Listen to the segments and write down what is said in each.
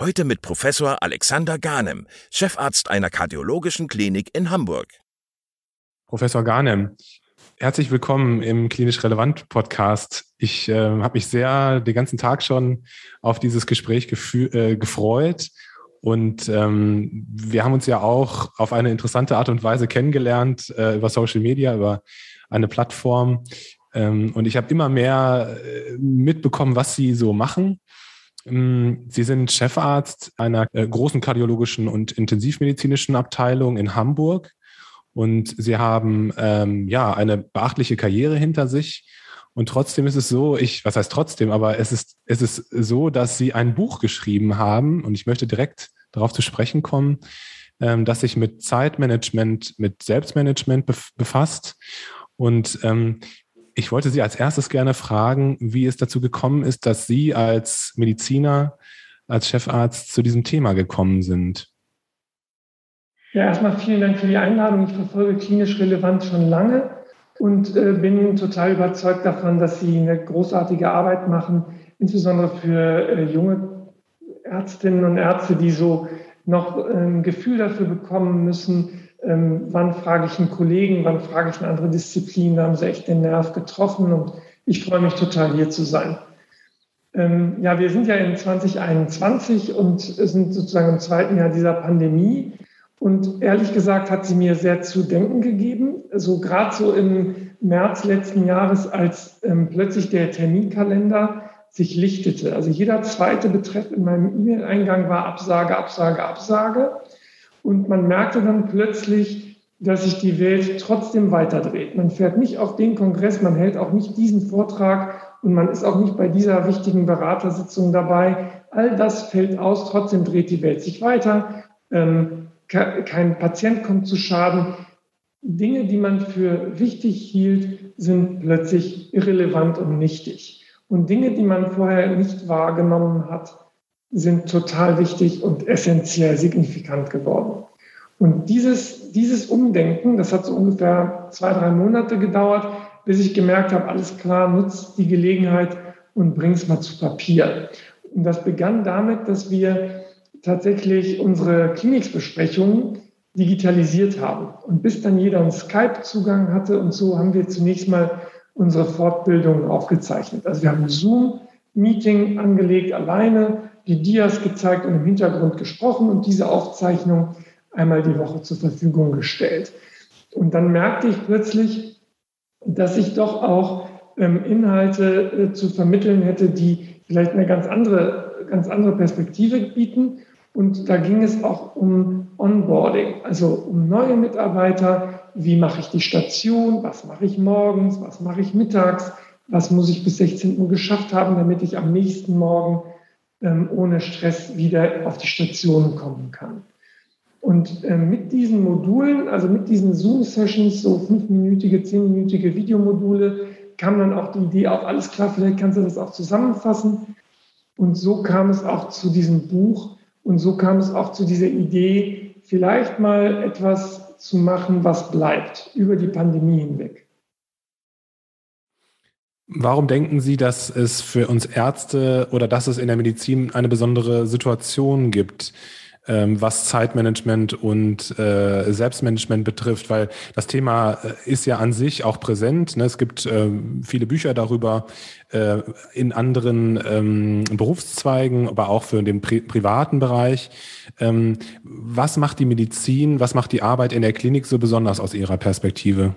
Heute mit Professor Alexander Garnem, Chefarzt einer kardiologischen Klinik in Hamburg. Professor Garnem, herzlich willkommen im Klinisch Relevant Podcast. Ich äh, habe mich sehr den ganzen Tag schon auf dieses Gespräch äh, gefreut. Und ähm, wir haben uns ja auch auf eine interessante Art und Weise kennengelernt äh, über Social Media, über eine Plattform, ähm, und ich habe immer mehr äh, mitbekommen, was sie so machen. Ähm, sie sind Chefarzt einer äh, großen kardiologischen und intensivmedizinischen Abteilung in Hamburg. Und sie haben ähm, ja eine beachtliche Karriere hinter sich. Und trotzdem ist es so, ich, was heißt trotzdem, aber es ist, es ist so, dass sie ein Buch geschrieben haben, und ich möchte direkt darauf zu sprechen kommen, ähm, das sich mit Zeitmanagement, mit Selbstmanagement befasst. Und ähm, ich wollte Sie als erstes gerne fragen, wie es dazu gekommen ist, dass Sie als Mediziner, als Chefarzt zu diesem Thema gekommen sind. Ja, erstmal vielen Dank für die Einladung. Ich verfolge klinisch relevant schon lange und äh, bin total überzeugt davon, dass Sie eine großartige Arbeit machen, insbesondere für äh, junge Ärztinnen und Ärzte, die so noch ein Gefühl dafür bekommen müssen, ähm, wann frage ich einen Kollegen, wann frage ich eine andere Disziplin, da haben sie echt den Nerv getroffen und ich freue mich total hier zu sein. Ähm, ja, wir sind ja in 2021 und sind sozusagen im zweiten Jahr dieser Pandemie. Und ehrlich gesagt hat sie mir sehr zu denken gegeben. So also gerade so im März letzten Jahres, als ähm, plötzlich der Terminkalender sich lichtete. Also jeder zweite Betreff in meinem E-Mail-Eingang war Absage, Absage, Absage. Und man merkte dann plötzlich, dass sich die Welt trotzdem weiterdreht. Man fährt nicht auf den Kongress, man hält auch nicht diesen Vortrag und man ist auch nicht bei dieser wichtigen Beratersitzung dabei. All das fällt aus, trotzdem dreht die Welt sich weiter. Ähm, kein Patient kommt zu Schaden. Dinge, die man für wichtig hielt, sind plötzlich irrelevant und nichtig. Und Dinge, die man vorher nicht wahrgenommen hat, sind total wichtig und essentiell signifikant geworden. Und dieses, dieses Umdenken, das hat so ungefähr zwei, drei Monate gedauert, bis ich gemerkt habe, alles klar, nutzt die Gelegenheit und bring es mal zu Papier. Und das begann damit, dass wir tatsächlich unsere Klinikbesprechungen digitalisiert haben. Und bis dann jeder einen Skype-Zugang hatte und so haben wir zunächst mal unsere Fortbildungen aufgezeichnet. Also wir haben ein Zoom-Meeting angelegt alleine die Dias gezeigt und im Hintergrund gesprochen und diese Aufzeichnung einmal die Woche zur Verfügung gestellt. Und dann merkte ich plötzlich, dass ich doch auch ähm, Inhalte äh, zu vermitteln hätte, die vielleicht eine ganz andere, ganz andere Perspektive bieten. Und da ging es auch um Onboarding, also um neue Mitarbeiter. Wie mache ich die Station? Was mache ich morgens? Was mache ich mittags? Was muss ich bis 16 Uhr geschafft haben, damit ich am nächsten Morgen ohne Stress wieder auf die Station kommen kann. Und ähm, mit diesen Modulen, also mit diesen Zoom-Sessions, so fünfminütige, zehnminütige Videomodule, kam dann auch die Idee auf, alles klar, vielleicht kannst du das auch zusammenfassen. Und so kam es auch zu diesem Buch und so kam es auch zu dieser Idee, vielleicht mal etwas zu machen, was bleibt über die Pandemie hinweg. Warum denken Sie, dass es für uns Ärzte oder dass es in der Medizin eine besondere Situation gibt, ähm, was Zeitmanagement und äh, Selbstmanagement betrifft? Weil das Thema äh, ist ja an sich auch präsent. Ne? Es gibt äh, viele Bücher darüber äh, in anderen ähm, Berufszweigen, aber auch für den pri privaten Bereich. Ähm, was macht die Medizin, was macht die Arbeit in der Klinik so besonders aus Ihrer Perspektive?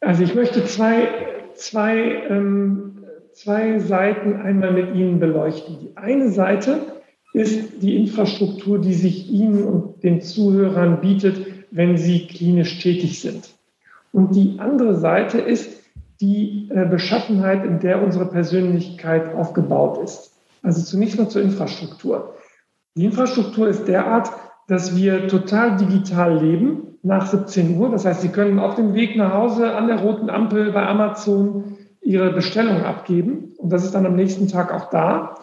Also ich möchte zwei zwei, ähm, zwei Seiten einmal mit Ihnen beleuchten. Die eine Seite ist die Infrastruktur, die sich Ihnen und den Zuhörern bietet, wenn Sie klinisch tätig sind. Und die andere Seite ist die äh, Beschaffenheit, in der unsere Persönlichkeit aufgebaut ist. Also zunächst mal zur Infrastruktur. Die Infrastruktur ist derart, dass wir total digital leben nach 17 Uhr. Das heißt, Sie können auf dem Weg nach Hause an der roten Ampel bei Amazon Ihre Bestellung abgeben und das ist dann am nächsten Tag auch da.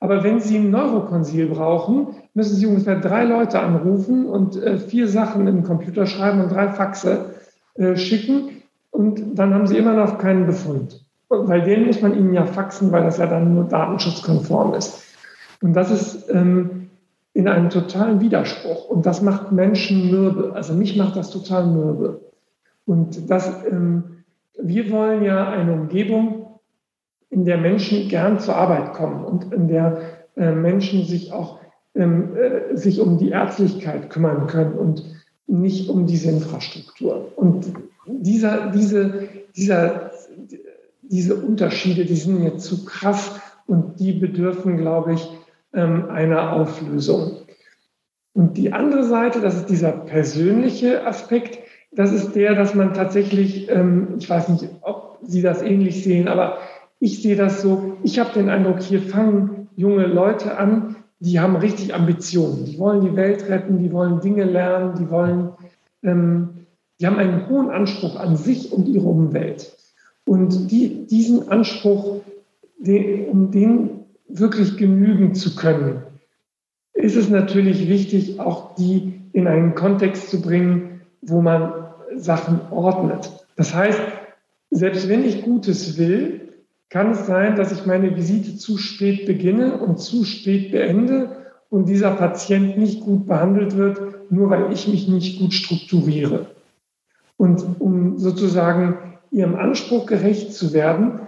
Aber wenn Sie ein Neurokonsil brauchen, müssen Sie ungefähr drei Leute anrufen und äh, vier Sachen in den Computer schreiben und drei Faxe äh, schicken und dann haben Sie immer noch keinen Befund. Weil den muss man Ihnen ja faxen, weil das ja dann nur datenschutzkonform ist. Und das ist ähm, in einem totalen Widerspruch. Und das macht Menschen mürbe. Also mich macht das total mürbe. Und das, ähm, wir wollen ja eine Umgebung, in der Menschen gern zur Arbeit kommen und in der äh, Menschen sich auch ähm, äh, sich um die Ärztlichkeit kümmern können und nicht um diese Infrastruktur. Und dieser, diese, dieser, diese Unterschiede, die sind mir zu krass und die bedürfen, glaube ich, ähm, einer Auflösung. Und die andere Seite, das ist dieser persönliche Aspekt, das ist der, dass man tatsächlich, ähm, ich weiß nicht, ob Sie das ähnlich sehen, aber ich sehe das so, ich habe den Eindruck, hier fangen junge Leute an, die haben richtig Ambitionen, die wollen die Welt retten, die wollen Dinge lernen, die wollen, ähm, die haben einen hohen Anspruch an sich und ihre Umwelt. Und die, diesen Anspruch, den, um den wirklich genügen zu können, ist es natürlich wichtig, auch die in einen Kontext zu bringen, wo man Sachen ordnet. Das heißt, selbst wenn ich Gutes will, kann es sein, dass ich meine Visite zu spät beginne und zu spät beende und dieser Patient nicht gut behandelt wird, nur weil ich mich nicht gut strukturiere. Und um sozusagen ihrem Anspruch gerecht zu werden,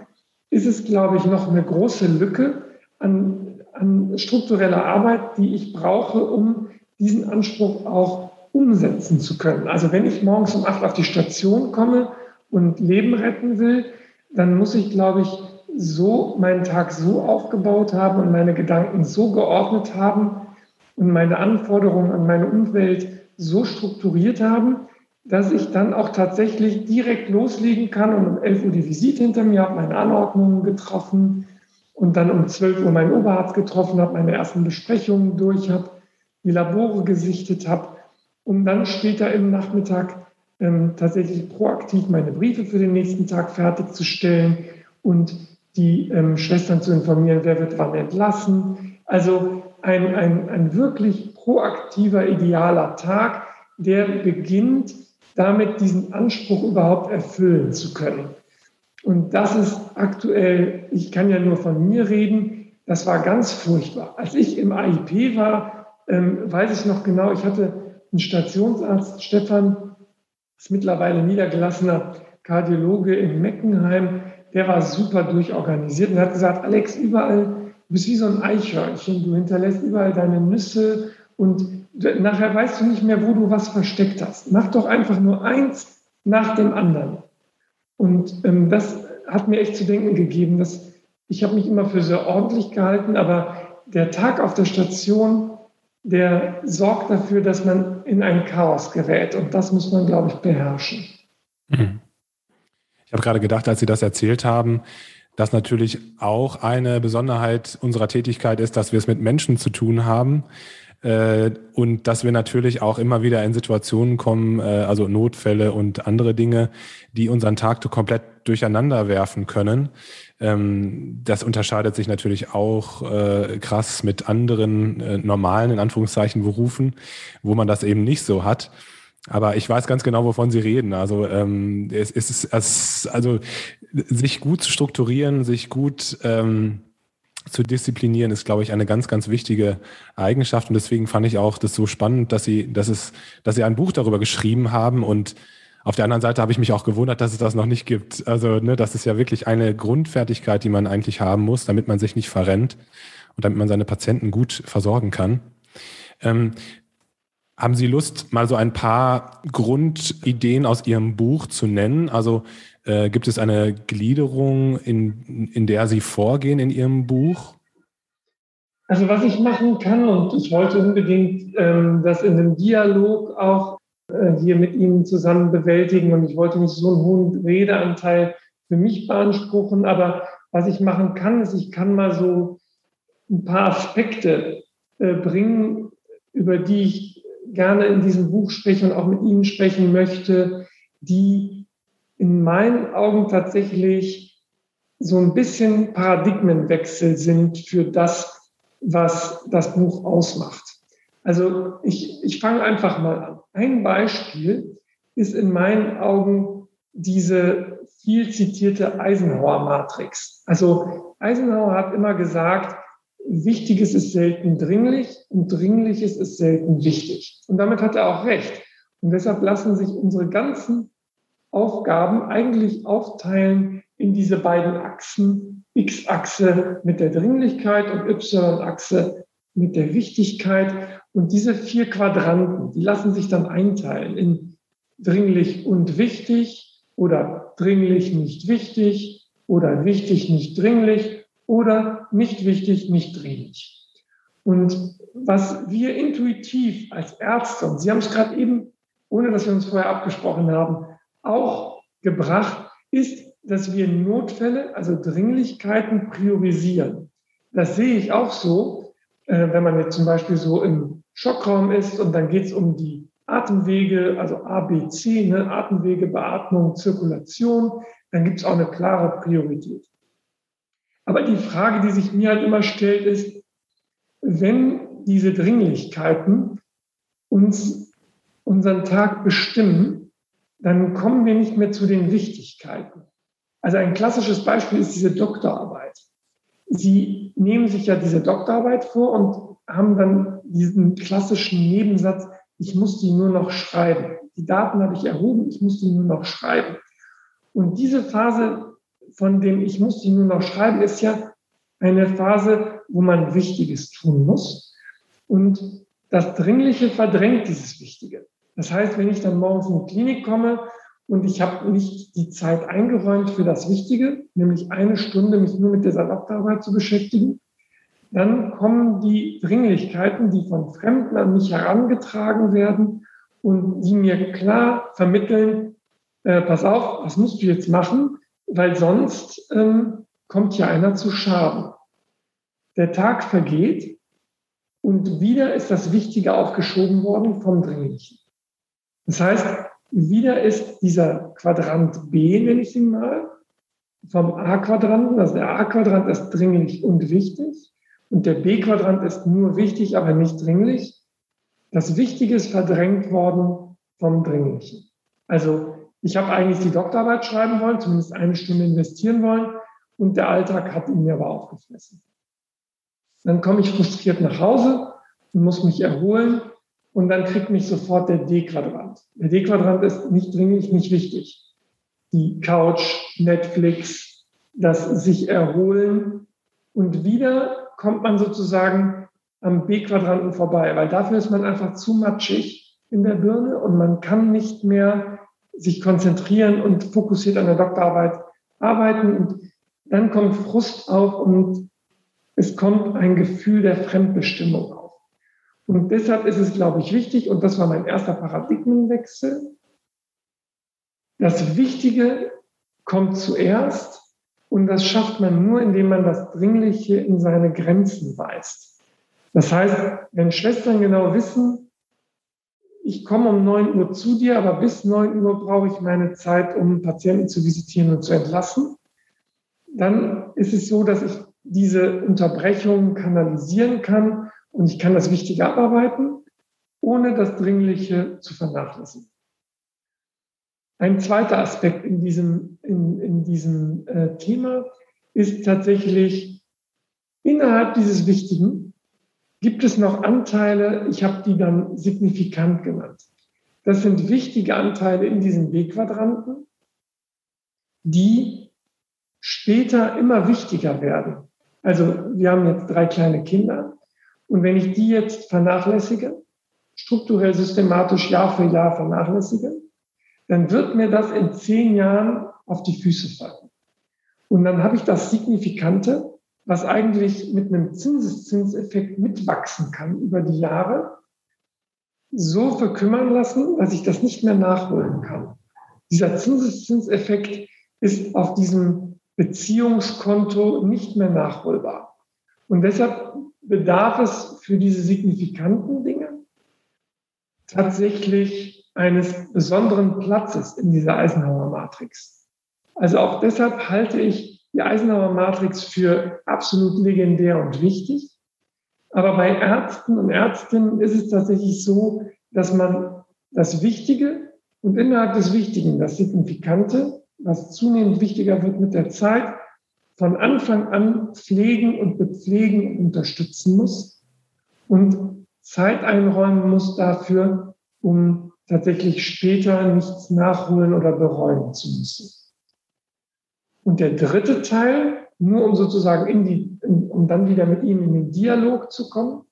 ist es, glaube ich, noch eine große Lücke, an, an struktureller Arbeit, die ich brauche, um diesen Anspruch auch umsetzen zu können. Also wenn ich morgens um acht auf die Station komme und Leben retten will, dann muss ich, glaube ich, so meinen Tag so aufgebaut haben und meine Gedanken so geordnet haben und meine Anforderungen an meine Umwelt so strukturiert haben, dass ich dann auch tatsächlich direkt loslegen kann und um 11 Uhr die Visite hinter mir habe, meine Anordnungen getroffen, und dann um 12 Uhr meinen Oberarzt getroffen habe, meine ersten Besprechungen durch habe, die Labore gesichtet habe, um dann später im Nachmittag ähm, tatsächlich proaktiv meine Briefe für den nächsten Tag fertigzustellen und die ähm, Schwestern zu informieren, wer wird wann entlassen. Also ein, ein, ein wirklich proaktiver, idealer Tag, der beginnt damit, diesen Anspruch überhaupt erfüllen zu können. Und das ist aktuell, ich kann ja nur von mir reden, das war ganz furchtbar. Als ich im AIP war, ähm, weiß ich noch genau, ich hatte einen Stationsarzt, Stefan, ist mittlerweile niedergelassener Kardiologe in Meckenheim, der war super durchorganisiert und hat gesagt, Alex, überall, du bist wie so ein Eichhörnchen, du hinterlässt überall deine Nüsse und nachher weißt du nicht mehr, wo du was versteckt hast. Mach doch einfach nur eins nach dem anderen. Und ähm, das hat mir echt zu denken gegeben, dass ich habe mich immer für sehr ordentlich gehalten, aber der Tag auf der Station, der sorgt dafür, dass man in ein Chaos gerät. Und das muss man, glaube ich, beherrschen. Mhm. Ich habe gerade gedacht, als Sie das erzählt haben, dass natürlich auch eine Besonderheit unserer Tätigkeit ist, dass wir es mit Menschen zu tun haben. Äh, und dass wir natürlich auch immer wieder in Situationen kommen, äh, also Notfälle und andere Dinge, die unseren Tag komplett durcheinander werfen können. Ähm, das unterscheidet sich natürlich auch äh, krass mit anderen normalen, in Anführungszeichen, Berufen, wo man das eben nicht so hat. Aber ich weiß ganz genau, wovon Sie reden. Also ähm, es, es ist es, also sich gut zu strukturieren, sich gut ähm, zu disziplinieren, ist, glaube ich, eine ganz, ganz wichtige Eigenschaft. Und deswegen fand ich auch das so spannend, dass Sie, dass es, dass Sie ein Buch darüber geschrieben haben. Und auf der anderen Seite habe ich mich auch gewundert, dass es das noch nicht gibt. Also, ne, das ist ja wirklich eine Grundfertigkeit, die man eigentlich haben muss, damit man sich nicht verrennt und damit man seine Patienten gut versorgen kann. Ähm, haben Sie Lust, mal so ein paar Grundideen aus Ihrem Buch zu nennen? Also äh, gibt es eine Gliederung, in, in der Sie vorgehen in Ihrem Buch? Also was ich machen kann, und ich wollte unbedingt ähm, das in einem Dialog auch äh, hier mit Ihnen zusammen bewältigen und ich wollte nicht so einen hohen Redeanteil für mich beanspruchen, aber was ich machen kann, ist, ich kann mal so ein paar Aspekte äh, bringen, über die ich gerne in diesem Buch sprechen und auch mit Ihnen sprechen möchte, die in meinen Augen tatsächlich so ein bisschen Paradigmenwechsel sind für das, was das Buch ausmacht. Also ich, ich fange einfach mal an. Ein Beispiel ist in meinen Augen diese viel zitierte Eisenhower-Matrix. Also Eisenhower hat immer gesagt, Wichtiges ist selten dringlich und Dringliches ist selten wichtig. Und damit hat er auch recht. Und deshalb lassen sich unsere ganzen Aufgaben eigentlich aufteilen in diese beiden Achsen, X-Achse mit der Dringlichkeit und Y-Achse mit der Wichtigkeit. Und diese vier Quadranten, die lassen sich dann einteilen in dringlich und wichtig oder dringlich nicht wichtig oder wichtig nicht dringlich oder nicht wichtig nicht dringlich. Und was wir intuitiv als Ärzte, und Sie haben es gerade eben, ohne dass wir uns vorher abgesprochen haben, auch gebracht, ist, dass wir Notfälle, also Dringlichkeiten priorisieren. Das sehe ich auch so, äh, wenn man jetzt zum Beispiel so im Schockraum ist und dann geht es um die Atemwege, also ABC, ne, Atemwege, Beatmung, Zirkulation, dann gibt es auch eine klare Priorität. Aber die Frage, die sich mir halt immer stellt, ist, wenn diese Dringlichkeiten uns unseren Tag bestimmen, dann kommen wir nicht mehr zu den Wichtigkeiten. Also ein klassisches Beispiel ist diese Doktorarbeit. Sie nehmen sich ja diese Doktorarbeit vor und haben dann diesen klassischen Nebensatz, ich muss die nur noch schreiben. Die Daten habe ich erhoben, ich muss die nur noch schreiben. Und diese Phase von dem ich muss die nur noch schreiben, ist ja eine Phase, wo man Wichtiges tun muss. Und das Dringliche verdrängt dieses Wichtige. Das heißt, wenn ich dann morgens in die Klinik komme und ich habe nicht die Zeit eingeräumt für das Wichtige, nämlich eine Stunde mich nur mit der Doktorarbeit zu beschäftigen, dann kommen die Dringlichkeiten, die von Fremden an mich herangetragen werden und die mir klar vermitteln, äh, pass auf, was musst du jetzt machen, weil sonst ähm, kommt hier einer zu Schaden. Der Tag vergeht und wieder ist das Wichtige aufgeschoben worden vom Dringlichen. Das heißt, wieder ist dieser Quadrant B, nenne ich ihn mal, vom A-Quadranten, also der A-Quadrant ist dringlich und wichtig und der B-Quadrant ist nur wichtig, aber nicht dringlich. Das Wichtige ist verdrängt worden vom Dringlichen. Also ich habe eigentlich die Doktorarbeit schreiben wollen, zumindest eine Stunde investieren wollen und der Alltag hat ihn mir aber aufgefressen. Dann komme ich frustriert nach Hause und muss mich erholen und dann kriegt mich sofort der D-Quadrant. Der D-Quadrant ist nicht dringlich, nicht wichtig. Die Couch, Netflix, das sich erholen und wieder kommt man sozusagen am B-Quadranten vorbei, weil dafür ist man einfach zu matschig in der Birne und man kann nicht mehr sich konzentrieren und fokussiert an der Doktorarbeit arbeiten und dann kommt Frust auf und es kommt ein Gefühl der Fremdbestimmung. Und deshalb ist es, glaube ich, wichtig, und das war mein erster Paradigmenwechsel, das Wichtige kommt zuerst und das schafft man nur, indem man das Dringliche in seine Grenzen weist. Das heißt, wenn Schwestern genau wissen, ich komme um 9 Uhr zu dir, aber bis 9 Uhr brauche ich meine Zeit, um Patienten zu visitieren und zu entlassen, dann ist es so, dass ich diese Unterbrechung kanalisieren kann und ich kann das Wichtige abarbeiten, ohne das Dringliche zu vernachlässigen. Ein zweiter Aspekt in diesem, in, in diesem äh, Thema ist tatsächlich, innerhalb dieses Wichtigen gibt es noch Anteile, ich habe die dann signifikant genannt. Das sind wichtige Anteile in diesem B-Quadranten, die später immer wichtiger werden. Also wir haben jetzt drei kleine Kinder und wenn ich die jetzt vernachlässige, strukturell systematisch Jahr für Jahr vernachlässige, dann wird mir das in zehn Jahren auf die Füße fallen. Und dann habe ich das Signifikante, was eigentlich mit einem Zinseszinseffekt mitwachsen kann über die Jahre, so verkümmern lassen, dass ich das nicht mehr nachholen kann. Dieser Zinseszinseffekt ist auf diesem Beziehungskonto nicht mehr nachholbar. Und deshalb bedarf es für diese signifikanten Dinge tatsächlich eines besonderen Platzes in dieser Eisenhower Matrix. Also auch deshalb halte ich die Eisenhower Matrix für absolut legendär und wichtig. Aber bei Ärzten und Ärztinnen ist es tatsächlich so, dass man das Wichtige und innerhalb des Wichtigen, das Signifikante, was zunehmend wichtiger wird mit der Zeit, von Anfang an pflegen und bepflegen und unterstützen muss und Zeit einräumen muss dafür, um tatsächlich später nichts nachholen oder bereuen zu müssen. Und der dritte Teil, nur um sozusagen in die, um dann wieder mit Ihnen in den Dialog zu kommen,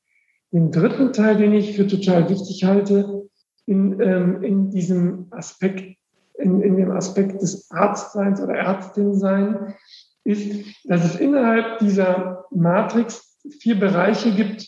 den dritten Teil, den ich für total wichtig halte, in, ähm, in diesem Aspekt, in, in dem Aspekt des Arztseins oder Ärztinsein, ist, dass es innerhalb dieser Matrix vier Bereiche gibt,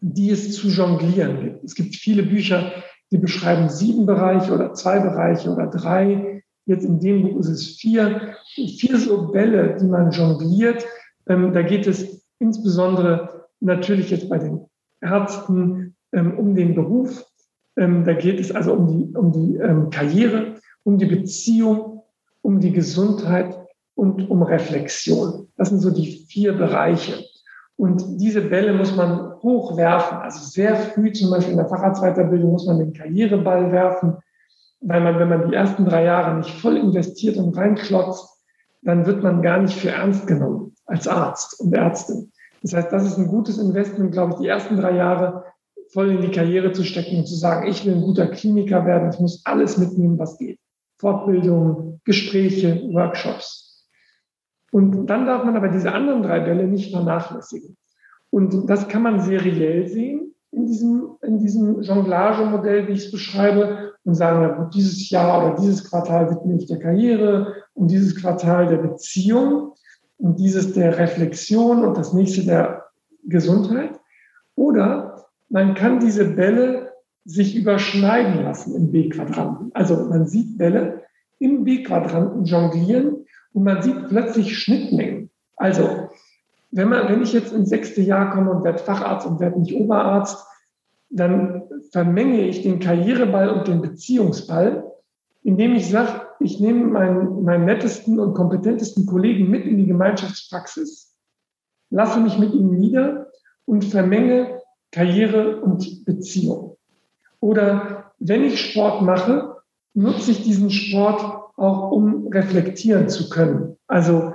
die es zu jonglieren gibt. Es gibt viele Bücher, die beschreiben sieben Bereiche oder zwei Bereiche oder drei. Jetzt in dem Buch ist es vier. Vier so Bälle, die man jongliert. Ähm, da geht es insbesondere natürlich jetzt bei den Ärzten ähm, um den Beruf. Ähm, da geht es also um die, um die Karriere, um die Beziehung, um die Gesundheit und um Reflexion. Das sind so die vier Bereiche. Und diese Bälle muss man hochwerfen. Also sehr früh, zum Beispiel in der Facharztweiterbildung, muss man den Karriereball werfen, weil man, wenn man die ersten drei Jahre nicht voll investiert und reinklotzt, dann wird man gar nicht für ernst genommen als Arzt und Ärztin. Das heißt, das ist ein gutes Investment, glaube ich, die ersten drei Jahre voll in die Karriere zu stecken und zu sagen, ich will ein guter Kliniker werden, ich muss alles mitnehmen, was geht. Fortbildung, Gespräche, Workshops. Und dann darf man aber diese anderen drei Bälle nicht vernachlässigen. Und das kann man seriell sehen in diesem, in diesem Jonglage-Modell, wie ich es beschreibe, und sagen, ja, dieses Jahr oder dieses Quartal widme ich der Karriere und dieses Quartal der Beziehung und dieses der Reflexion und das nächste der Gesundheit. Oder man kann diese Bälle sich überschneiden lassen im B-Quadranten. Also man sieht Bälle im B-Quadranten jonglieren und man sieht plötzlich Schnittmengen. Also, wenn, man, wenn ich jetzt ins sechste Jahr komme und werde Facharzt und werde nicht Oberarzt, dann vermenge ich den Karriereball und den Beziehungsball, indem ich sage, ich nehme meinen, meinen nettesten und kompetentesten Kollegen mit in die Gemeinschaftspraxis, lasse mich mit ihm nieder und vermenge Karriere und Beziehung. Oder wenn ich Sport mache, nutze ich diesen Sport auch um reflektieren zu können. Also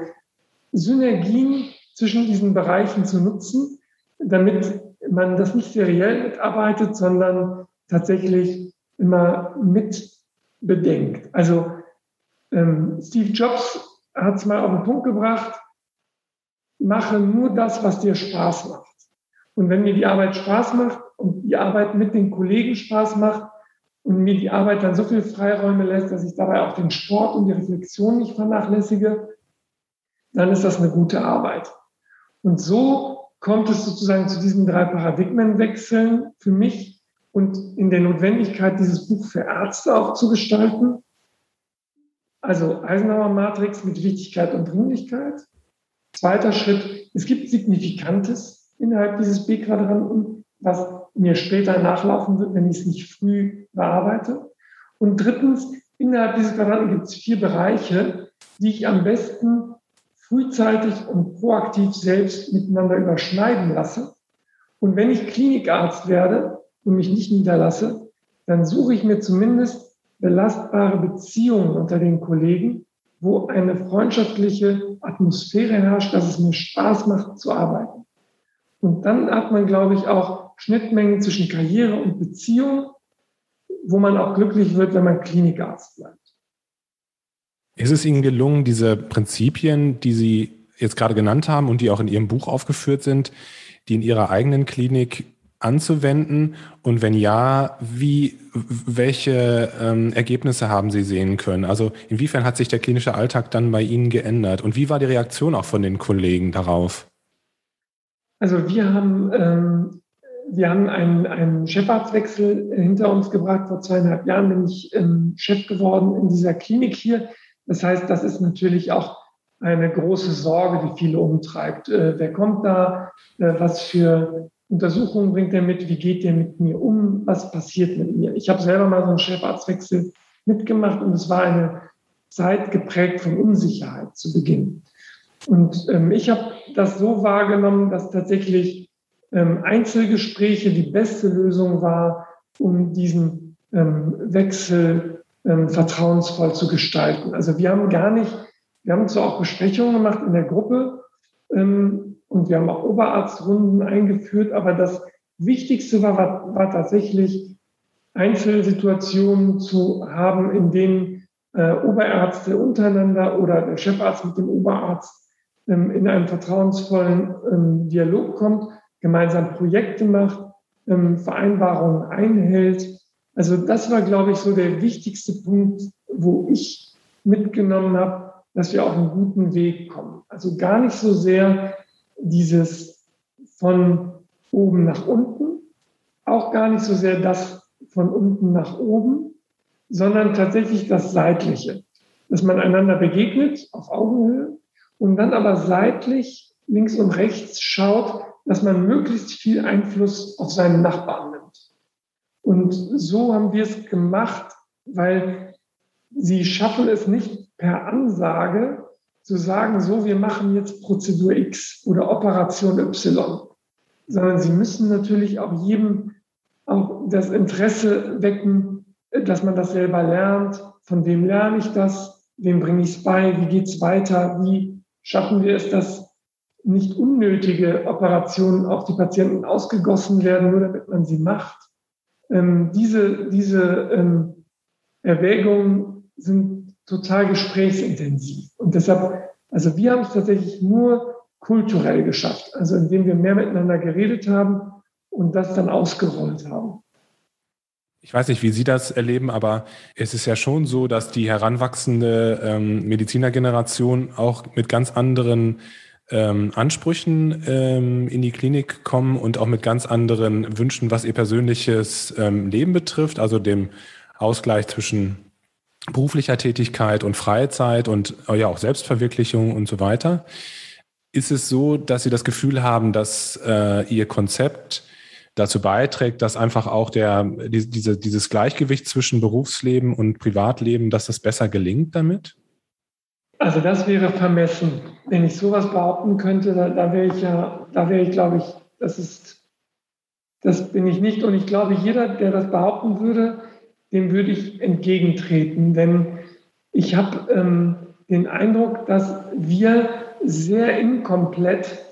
Synergien zwischen diesen Bereichen zu nutzen, damit man das nicht seriell mitarbeitet, sondern tatsächlich immer mit bedenkt. Also ähm, Steve Jobs hat es mal auf den Punkt gebracht, mache nur das, was dir Spaß macht. Und wenn mir die Arbeit Spaß macht und die Arbeit mit den Kollegen Spaß macht, und mir die Arbeit dann so viel Freiräume lässt, dass ich dabei auch den Sport und die Reflexion nicht vernachlässige, dann ist das eine gute Arbeit. Und so kommt es sozusagen zu diesen drei Paradigmenwechseln für mich und in der Notwendigkeit, dieses Buch für Ärzte auch zu gestalten. Also Eisenhower Matrix mit Wichtigkeit und Dringlichkeit. Zweiter Schritt, es gibt Signifikantes, innerhalb dieses B-Quadranten, was mir später nachlaufen wird, wenn ich es nicht früh bearbeite. Und drittens, innerhalb dieses Quadranten gibt es vier Bereiche, die ich am besten frühzeitig und proaktiv selbst miteinander überschneiden lasse. Und wenn ich Klinikarzt werde und mich nicht niederlasse, dann suche ich mir zumindest belastbare Beziehungen unter den Kollegen, wo eine freundschaftliche Atmosphäre herrscht, dass es mir Spaß macht zu arbeiten. Und dann hat man, glaube ich, auch Schnittmengen zwischen Karriere und Beziehung, wo man auch glücklich wird, wenn man Klinikarzt bleibt. Ist es Ihnen gelungen, diese Prinzipien, die Sie jetzt gerade genannt haben und die auch in Ihrem Buch aufgeführt sind, die in Ihrer eigenen Klinik anzuwenden? Und wenn ja, wie, welche ähm, Ergebnisse haben Sie sehen können? Also inwiefern hat sich der klinische Alltag dann bei Ihnen geändert? Und wie war die Reaktion auch von den Kollegen darauf? Also wir haben, ähm, wir haben einen, einen Chefarztwechsel hinter uns gebracht. Vor zweieinhalb Jahren bin ich ähm, Chef geworden in dieser Klinik hier. Das heißt, das ist natürlich auch eine große Sorge, die viele umtreibt. Äh, wer kommt da? Äh, was für Untersuchungen bringt er mit? Wie geht der mit mir um? Was passiert mit mir? Ich habe selber mal so einen Chefarztwechsel mitgemacht und es war eine Zeit geprägt von Unsicherheit zu Beginn. Und ähm, ich habe das so wahrgenommen, dass tatsächlich ähm, Einzelgespräche die beste Lösung war, um diesen ähm, Wechsel ähm, vertrauensvoll zu gestalten. Also wir haben gar nicht, wir haben zwar auch Besprechungen gemacht in der Gruppe ähm, und wir haben auch Oberarztrunden eingeführt, aber das Wichtigste war, war, war tatsächlich Einzelsituationen zu haben, in denen äh, Oberärzte untereinander oder der Chefarzt mit dem Oberarzt ähm, in einem vertrauensvollen ähm, Dialog kommt, gemeinsam Projekte macht, ähm, Vereinbarungen einhält. Also das war, glaube ich, so der wichtigste Punkt, wo ich mitgenommen habe, dass wir auf einen guten Weg kommen. Also gar nicht so sehr dieses von oben nach unten, auch gar nicht so sehr das von unten nach oben, sondern tatsächlich das Seitliche, dass man einander begegnet auf Augenhöhe und dann aber seitlich links und rechts schaut, dass man möglichst viel Einfluss auf seinen Nachbarn nimmt. Und so haben wir es gemacht, weil sie schaffen es nicht per Ansage zu sagen, so, wir machen jetzt Prozedur X oder Operation Y, sondern sie müssen natürlich auch jedem auch das Interesse wecken, dass man das selber lernt. Von wem lerne ich das? Wem bringe ich es bei? Wie geht es weiter? Wie schaffen wir es, dass nicht unnötige Operationen auf die Patienten ausgegossen werden, nur damit man sie macht. Ähm, diese diese ähm, Erwägungen sind total gesprächsintensiv. Und deshalb, also wir haben es tatsächlich nur kulturell geschafft, also indem wir mehr miteinander geredet haben und das dann ausgerollt haben. Ich weiß nicht, wie Sie das erleben, aber es ist ja schon so, dass die heranwachsende ähm, Medizinergeneration auch mit ganz anderen ähm, Ansprüchen ähm, in die Klinik kommen und auch mit ganz anderen Wünschen, was ihr persönliches ähm, Leben betrifft, also dem Ausgleich zwischen beruflicher Tätigkeit und Freizeit und äh, ja auch Selbstverwirklichung und so weiter. Ist es so, dass Sie das Gefühl haben, dass äh, Ihr Konzept dazu beiträgt, dass einfach auch der, die, diese, dieses Gleichgewicht zwischen Berufsleben und Privatleben, dass das besser gelingt damit? Also das wäre vermessen. Wenn ich sowas behaupten könnte, da, da wäre ich ja, da wäre ich, glaube ich, das ist, das bin ich nicht. Und ich glaube, jeder, der das behaupten würde, dem würde ich entgegentreten. Denn ich habe ähm, den Eindruck, dass wir sehr inkomplett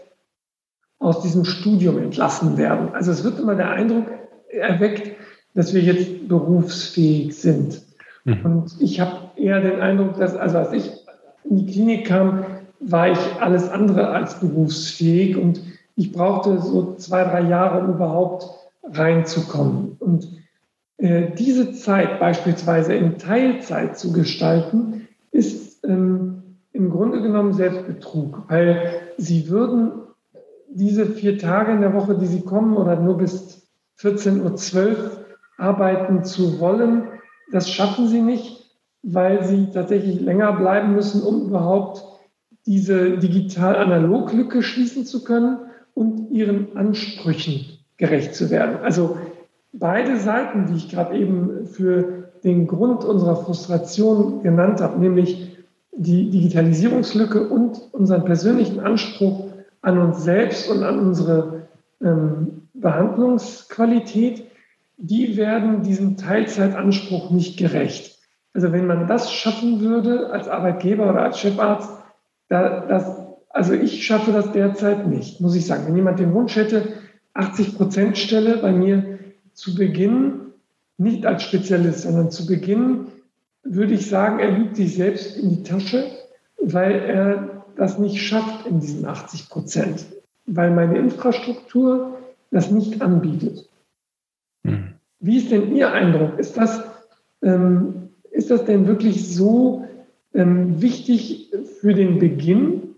aus diesem Studium entlassen werden. Also es wird immer der Eindruck erweckt, dass wir jetzt berufsfähig sind. Mhm. Und ich habe eher den Eindruck, dass, also als ich in die Klinik kam, war ich alles andere als berufsfähig und ich brauchte so zwei, drei Jahre, um überhaupt reinzukommen. Und äh, diese Zeit beispielsweise in Teilzeit zu gestalten, ist ähm, im Grunde genommen Selbstbetrug, weil sie würden diese vier Tage in der Woche, die sie kommen, oder nur bis 14.12 Uhr arbeiten zu wollen, das schaffen sie nicht, weil sie tatsächlich länger bleiben müssen, um überhaupt diese digital-analog-Lücke schließen zu können und ihren Ansprüchen gerecht zu werden. Also beide Seiten, die ich gerade eben für den Grund unserer Frustration genannt habe, nämlich die Digitalisierungslücke und unseren persönlichen Anspruch an uns selbst und an unsere ähm, Behandlungsqualität, die werden diesem Teilzeitanspruch nicht gerecht. Also wenn man das schaffen würde als Arbeitgeber oder als Chefarzt, da, das, also ich schaffe das derzeit nicht, muss ich sagen. Wenn jemand den Wunsch hätte, 80 Prozent Stelle bei mir zu Beginn, nicht als Spezialist, sondern zu Beginn, würde ich sagen, er lügt sich selbst in die Tasche, weil er das nicht schafft in diesen 80 Prozent, weil meine Infrastruktur das nicht anbietet. Hm. Wie ist denn Ihr Eindruck? Ist das, ähm, ist das denn wirklich so ähm, wichtig für den Beginn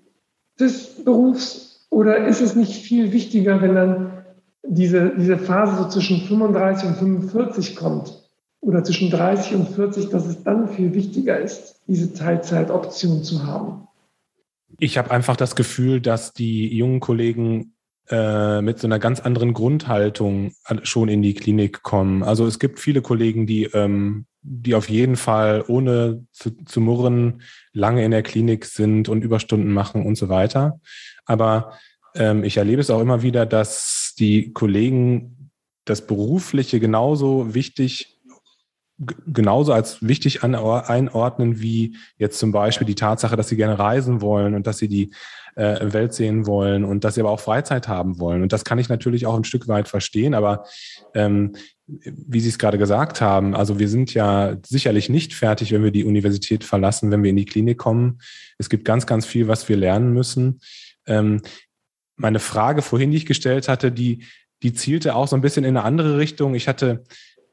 des Berufs oder ist es nicht viel wichtiger, wenn dann diese, diese Phase so zwischen 35 und 45 kommt oder zwischen 30 und 40, dass es dann viel wichtiger ist, diese Teilzeitoption zu haben? Ich habe einfach das Gefühl, dass die jungen Kollegen äh, mit so einer ganz anderen Grundhaltung schon in die Klinik kommen. Also es gibt viele Kollegen, die, ähm, die auf jeden Fall ohne zu, zu murren lange in der Klinik sind und Überstunden machen und so weiter. Aber ähm, ich erlebe es auch immer wieder, dass die Kollegen das Berufliche genauso wichtig genauso als wichtig einordnen wie jetzt zum Beispiel die Tatsache, dass sie gerne reisen wollen und dass sie die äh, Welt sehen wollen und dass sie aber auch Freizeit haben wollen. Und das kann ich natürlich auch ein Stück weit verstehen, aber ähm, wie Sie es gerade gesagt haben, also wir sind ja sicherlich nicht fertig, wenn wir die Universität verlassen, wenn wir in die Klinik kommen. Es gibt ganz, ganz viel, was wir lernen müssen. Ähm, meine Frage vorhin, die ich gestellt hatte, die, die zielte auch so ein bisschen in eine andere Richtung. Ich hatte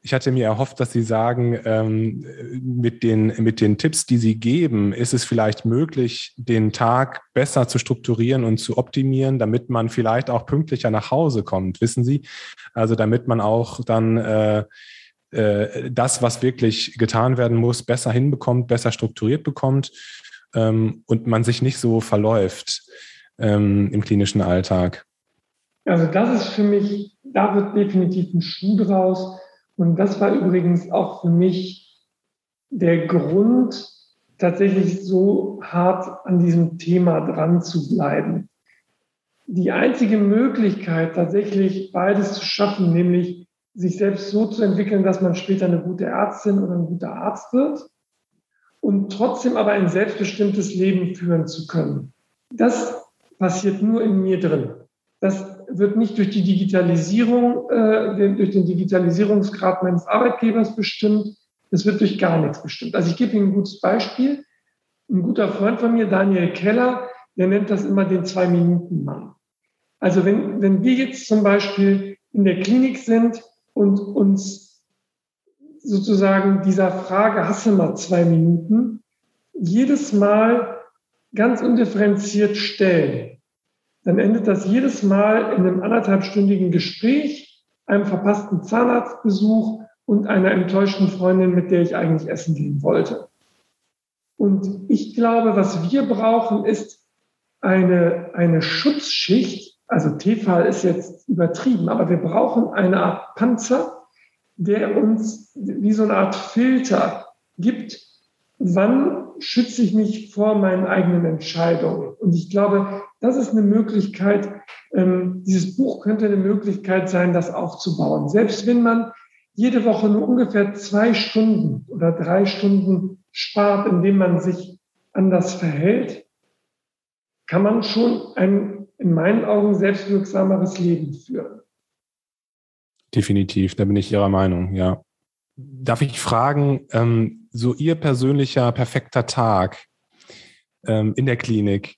ich hatte mir erhofft, dass Sie sagen, ähm, mit, den, mit den Tipps, die Sie geben, ist es vielleicht möglich, den Tag besser zu strukturieren und zu optimieren, damit man vielleicht auch pünktlicher nach Hause kommt, wissen Sie? Also damit man auch dann äh, äh, das, was wirklich getan werden muss, besser hinbekommt, besser strukturiert bekommt ähm, und man sich nicht so verläuft ähm, im klinischen Alltag. Also das ist für mich, da wird definitiv ein Schuh draus und das war übrigens auch für mich der Grund, tatsächlich so hart an diesem Thema dran zu bleiben. Die einzige Möglichkeit, tatsächlich beides zu schaffen, nämlich sich selbst so zu entwickeln, dass man später eine gute Ärztin oder ein guter Arzt wird und trotzdem aber ein selbstbestimmtes Leben führen zu können. Das passiert nur in mir drin. Das wird nicht durch die Digitalisierung, äh, durch den Digitalisierungsgrad meines Arbeitgebers bestimmt. Es wird durch gar nichts bestimmt. Also ich gebe Ihnen ein gutes Beispiel. Ein guter Freund von mir, Daniel Keller, der nennt das immer den Zwei-Minuten-Mann. Also wenn, wenn wir jetzt zum Beispiel in der Klinik sind und uns sozusagen dieser Frage, hast du mal zwei Minuten, jedes Mal ganz undifferenziert stellen, dann endet das jedes Mal in einem anderthalbstündigen Gespräch, einem verpassten Zahnarztbesuch und einer enttäuschten Freundin, mit der ich eigentlich essen gehen wollte. Und ich glaube, was wir brauchen, ist eine, eine Schutzschicht. Also Tefal ist jetzt übertrieben, aber wir brauchen eine Art Panzer, der uns wie so eine Art Filter gibt, wann schütze ich mich vor meinen eigenen Entscheidungen. Und ich glaube, das ist eine Möglichkeit, ähm, dieses Buch könnte eine Möglichkeit sein, das aufzubauen. Selbst wenn man jede Woche nur ungefähr zwei Stunden oder drei Stunden spart, indem man sich anders verhält, kann man schon ein in meinen Augen selbstwirksameres Leben führen. Definitiv, da bin ich Ihrer Meinung, ja. Darf ich fragen, ähm, so Ihr persönlicher perfekter Tag ähm, in der Klinik,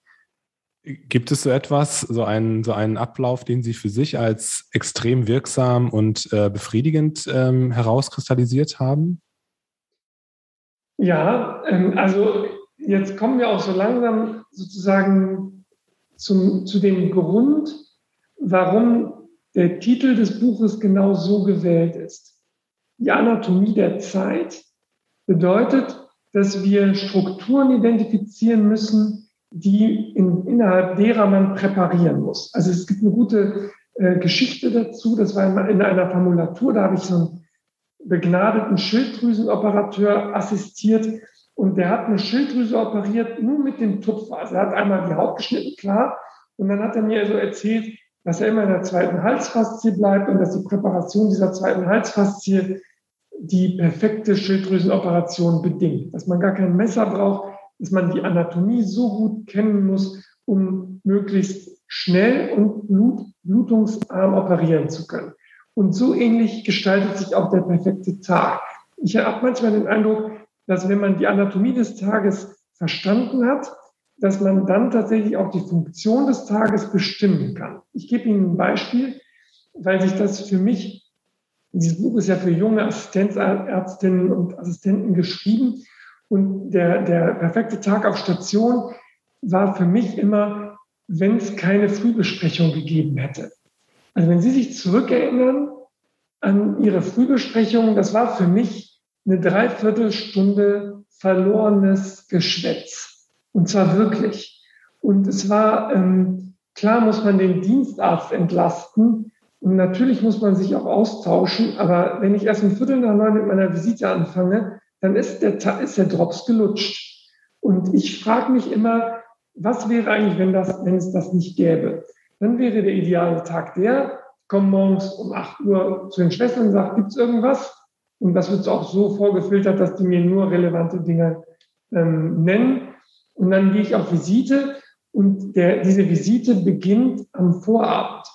gibt es so etwas, so einen, so einen Ablauf, den Sie für sich als extrem wirksam und äh, befriedigend ähm, herauskristallisiert haben? Ja, ähm, also jetzt kommen wir auch so langsam sozusagen zum, zu dem Grund, warum der Titel des Buches genau so gewählt ist. Die Anatomie der Zeit bedeutet, dass wir Strukturen identifizieren müssen, die in, innerhalb derer man präparieren muss. Also es gibt eine gute äh, Geschichte dazu. Das war in, in einer Formulatur, da habe ich so einen begnadeten Schilddrüsenoperateur assistiert und der hat eine Schilddrüse operiert nur mit dem Tupfer. Also er hat einmal die Haut geschnitten, klar, und dann hat er mir so erzählt, dass er immer in der zweiten Halsfaszie bleibt und dass die Präparation dieser zweiten Halsfaszie die perfekte Schilddrüsenoperation bedingt. Dass man gar kein Messer braucht, dass man die Anatomie so gut kennen muss, um möglichst schnell und blut, blutungsarm operieren zu können. Und so ähnlich gestaltet sich auch der perfekte Tag. Ich habe manchmal den Eindruck, dass wenn man die Anatomie des Tages verstanden hat, dass man dann tatsächlich auch die Funktion des Tages bestimmen kann. Ich gebe Ihnen ein Beispiel, weil sich das für mich, dieses Buch ist ja für junge Assistenzärztinnen und Assistenten geschrieben und der, der perfekte Tag auf Station war für mich immer, wenn es keine Frühbesprechung gegeben hätte. Also wenn Sie sich zurückerinnern an Ihre Frühbesprechung, das war für mich eine Dreiviertelstunde verlorenes Geschwätz. Und zwar wirklich. Und es war, ähm, klar muss man den Dienstarzt entlasten natürlich muss man sich auch austauschen, aber wenn ich erst ein Viertel nach neun mit meiner Visite anfange, dann ist der, ist der Drops gelutscht. Und ich frage mich immer, was wäre eigentlich, wenn, das, wenn es das nicht gäbe? Dann wäre der ideale Tag der, komme morgens um 8 Uhr zu den Schwestern und sage, gibt es irgendwas? Und das wird auch so vorgefiltert, dass die mir nur relevante Dinge ähm, nennen. Und dann gehe ich auf Visite und der, diese Visite beginnt am Vorabend.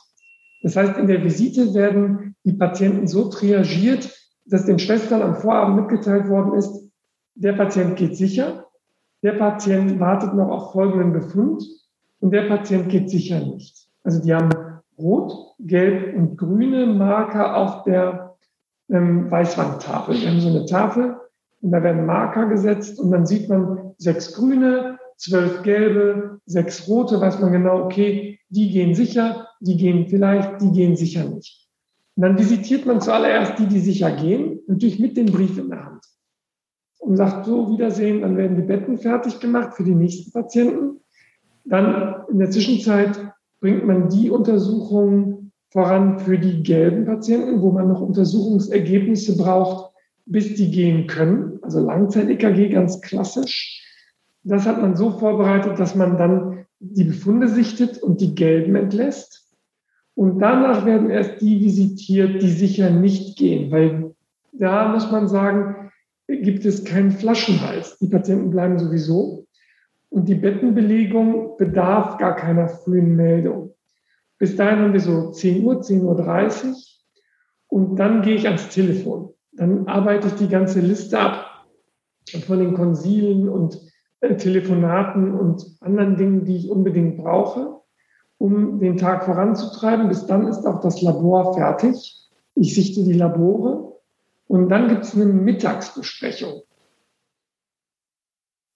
Das heißt, in der Visite werden die Patienten so triagiert, dass den Schwestern am Vorabend mitgeteilt worden ist, der Patient geht sicher, der Patient wartet noch auf folgenden Befund und der Patient geht sicher nicht. Also die haben rot, gelb und grüne Marker auf der ähm, Weißwandtafel. Wir haben so eine Tafel und da werden Marker gesetzt und dann sieht man sechs grüne, zwölf gelbe, sechs rote, weiß man genau, okay, die gehen sicher, die gehen vielleicht, die gehen sicher nicht. Und dann visitiert man zuallererst die, die sicher gehen, natürlich mit dem Brief in der Hand. Und sagt so, Wiedersehen, dann werden die Betten fertig gemacht für die nächsten Patienten. Dann in der Zwischenzeit bringt man die Untersuchungen voran für die gelben Patienten, wo man noch Untersuchungsergebnisse braucht, bis die gehen können. Also Langzeit-EKG ganz klassisch. Das hat man so vorbereitet, dass man dann die Befunde sichtet und die gelben entlässt. Und danach werden erst die visitiert, die sicher nicht gehen, weil da muss man sagen, gibt es keinen Flaschenhals. Die Patienten bleiben sowieso. Und die Bettenbelegung bedarf gar keiner frühen Meldung. Bis dahin haben wir so 10 Uhr, 10.30 Uhr. Und dann gehe ich ans Telefon. Dann arbeite ich die ganze Liste ab von den Konsilen und Telefonaten und anderen Dingen, die ich unbedingt brauche um den Tag voranzutreiben. Bis dann ist auch das Labor fertig. Ich sichte die Labore und dann gibt es eine Mittagsbesprechung.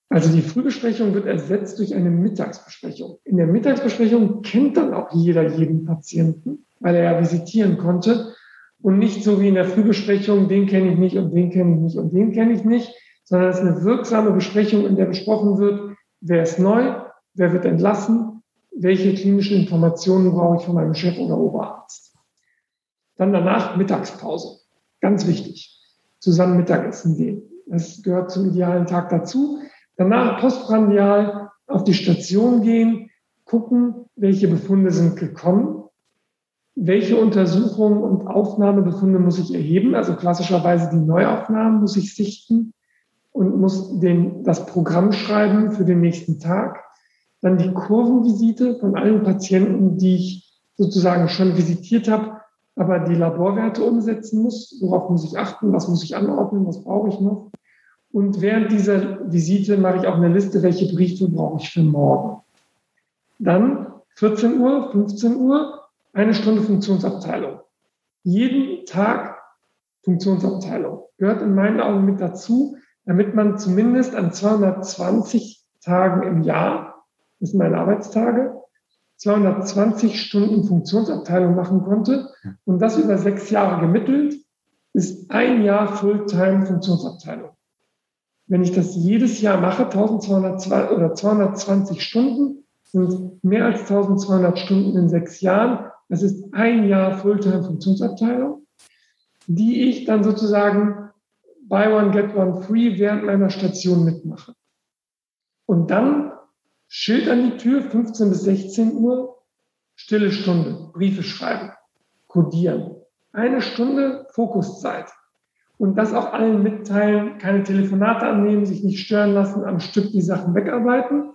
Also die Frühbesprechung wird ersetzt durch eine Mittagsbesprechung. In der Mittagsbesprechung kennt dann auch jeder jeden Patienten, weil er ja visitieren konnte. Und nicht so wie in der Frühbesprechung, den kenne ich nicht und den kenne ich nicht und den kenne ich nicht, sondern es ist eine wirksame Besprechung, in der besprochen wird, wer ist neu, wer wird entlassen, welche klinischen Informationen brauche ich von meinem Chef oder Oberarzt. Dann danach Mittagspause. Ganz wichtig. Zusammen Mittagessen gehen. Das gehört zum idealen Tag dazu. Danach postprandial auf die Station gehen, gucken, welche Befunde sind gekommen, welche Untersuchungen und Aufnahmebefunde muss ich erheben. Also klassischerweise die Neuaufnahmen muss ich sichten und muss den, das Programm schreiben für den nächsten Tag. Dann die Kurvenvisite von allen Patienten, die ich sozusagen schon visitiert habe, aber die Laborwerte umsetzen muss. Worauf muss ich achten? Was muss ich anordnen? Was brauche ich noch? Und während dieser Visite mache ich auch eine Liste, welche Briefe brauche ich für morgen. Dann 14 Uhr, 15 Uhr, eine Stunde Funktionsabteilung. Jeden Tag Funktionsabteilung. Gehört in meinen Augen mit dazu, damit man zumindest an 220 Tagen im Jahr das sind meine Arbeitstage, 220 Stunden Funktionsabteilung machen konnte und das über sechs Jahre gemittelt, ist ein Jahr Fulltime Funktionsabteilung. Wenn ich das jedes Jahr mache, 1200 oder 220 Stunden, sind mehr als 1200 Stunden in sechs Jahren. Das ist ein Jahr Fulltime-Funktionsabteilung, die ich dann sozusagen buy one, get one free während meiner Station mitmache. Und dann Schild an die Tür, 15 bis 16 Uhr, stille Stunde, Briefe schreiben, codieren. Eine Stunde Fokuszeit. Und das auch allen mitteilen, keine Telefonate annehmen, sich nicht stören lassen, am Stück die Sachen wegarbeiten.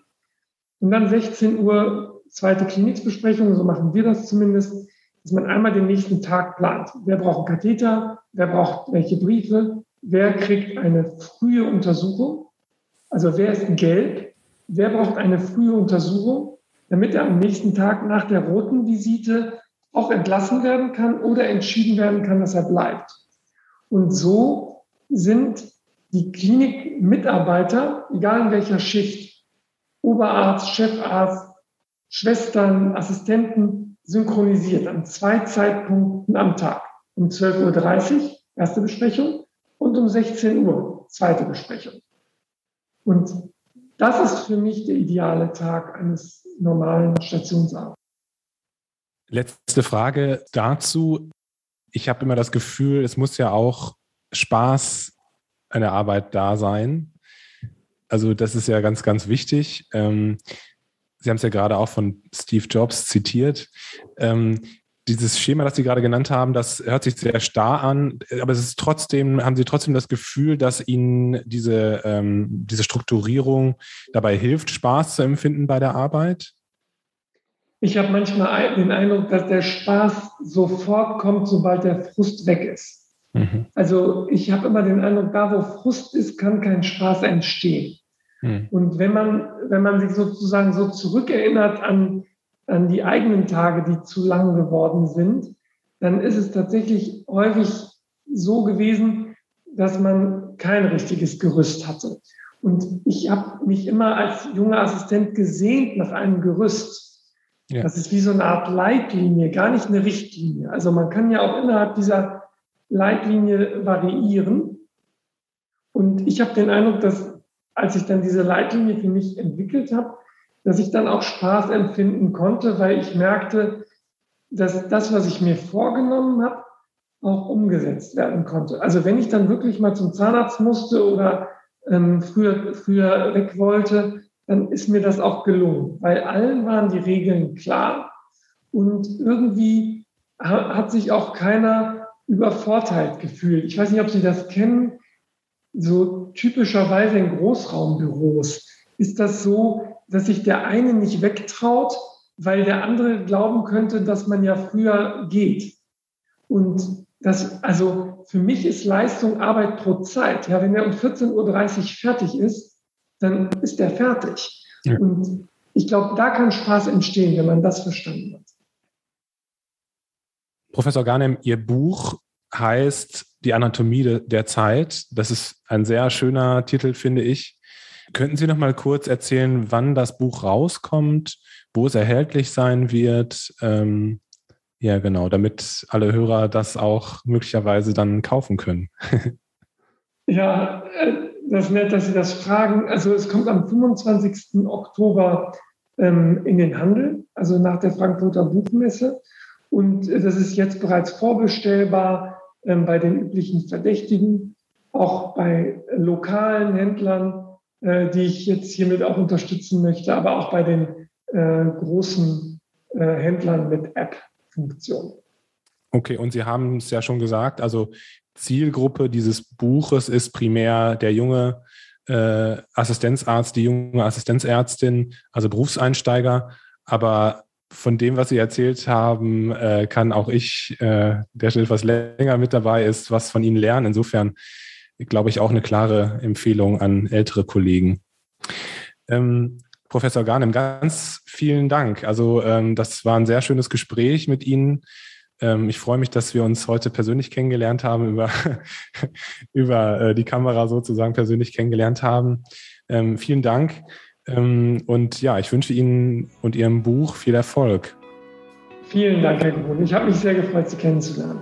Und dann 16 Uhr zweite Klinikbesprechung, so machen wir das zumindest, dass man einmal den nächsten Tag plant. Wer braucht einen Katheter? Wer braucht welche Briefe? Wer kriegt eine frühe Untersuchung? Also wer ist gelb? Wer braucht eine frühe Untersuchung, damit er am nächsten Tag nach der roten Visite auch entlassen werden kann oder entschieden werden kann, dass er bleibt? Und so sind die Klinikmitarbeiter, egal in welcher Schicht, Oberarzt, Chefarzt, Schwestern, Assistenten, synchronisiert an zwei Zeitpunkten am Tag. Um 12.30 Uhr erste Besprechung und um 16 Uhr zweite Besprechung. Und das ist für mich der ideale Tag eines normalen Stationsarbeits. Letzte Frage dazu. Ich habe immer das Gefühl, es muss ja auch Spaß an der Arbeit da sein. Also das ist ja ganz, ganz wichtig. Ähm, Sie haben es ja gerade auch von Steve Jobs zitiert. Dieses Schema, das Sie gerade genannt haben, das hört sich sehr starr an, aber es ist trotzdem, haben Sie trotzdem das Gefühl, dass Ihnen diese, ähm, diese Strukturierung dabei hilft, Spaß zu empfinden bei der Arbeit? Ich habe manchmal den Eindruck, dass der Spaß sofort kommt, sobald der Frust weg ist. Mhm. Also ich habe immer den Eindruck, da wo Frust ist, kann kein Spaß entstehen. Mhm. Und wenn man, wenn man sich sozusagen so zurückerinnert an an die eigenen Tage, die zu lang geworden sind, dann ist es tatsächlich häufig so gewesen, dass man kein richtiges Gerüst hatte. Und ich habe mich immer als junger Assistent gesehnt nach einem Gerüst. Ja. Das ist wie so eine Art Leitlinie, gar nicht eine Richtlinie. Also man kann ja auch innerhalb dieser Leitlinie variieren. Und ich habe den Eindruck, dass als ich dann diese Leitlinie für mich entwickelt habe, dass ich dann auch Spaß empfinden konnte, weil ich merkte, dass das, was ich mir vorgenommen habe, auch umgesetzt werden konnte. Also wenn ich dann wirklich mal zum Zahnarzt musste oder ähm, früher, früher weg wollte, dann ist mir das auch gelungen, weil allen waren die Regeln klar und irgendwie hat sich auch keiner übervorteilt gefühlt. Ich weiß nicht, ob Sie das kennen. So typischerweise in Großraumbüros ist das so, dass sich der eine nicht wegtraut, weil der andere glauben könnte, dass man ja früher geht. Und das, also für mich ist Leistung Arbeit pro Zeit. Ja, wenn er um 14.30 Uhr fertig ist, dann ist er fertig. Ja. Und ich glaube, da kann Spaß entstehen, wenn man das verstanden hat. Professor Garnem, Ihr Buch heißt Die Anatomie der Zeit. Das ist ein sehr schöner Titel, finde ich. Könnten Sie noch mal kurz erzählen, wann das Buch rauskommt, wo es erhältlich sein wird? Ähm, ja, genau, damit alle Hörer das auch möglicherweise dann kaufen können. ja, äh, das ist nett, dass Sie das fragen. Also es kommt am 25. Oktober ähm, in den Handel, also nach der Frankfurter Buchmesse. Und äh, das ist jetzt bereits vorbestellbar ähm, bei den üblichen Verdächtigen, auch bei lokalen Händlern äh, die ich jetzt hiermit auch unterstützen möchte, aber auch bei den äh, großen äh, Händlern mit App-Funktion. Okay, und Sie haben es ja schon gesagt, also Zielgruppe dieses Buches ist primär der junge äh, Assistenzarzt, die junge Assistenzärztin, also Berufseinsteiger. Aber von dem, was Sie erzählt haben, äh, kann auch ich, äh, der schon etwas länger mit dabei ist, was von Ihnen lernen. Insofern glaube ich, auch eine klare Empfehlung an ältere Kollegen. Ähm, Professor Garnem, ganz vielen Dank. Also ähm, das war ein sehr schönes Gespräch mit Ihnen. Ähm, ich freue mich, dass wir uns heute persönlich kennengelernt haben, über, über äh, die Kamera sozusagen persönlich kennengelernt haben. Ähm, vielen Dank. Ähm, und ja, ich wünsche Ihnen und Ihrem Buch viel Erfolg. Vielen Dank, Herr Grun. Ich habe mich sehr gefreut, Sie kennenzulernen.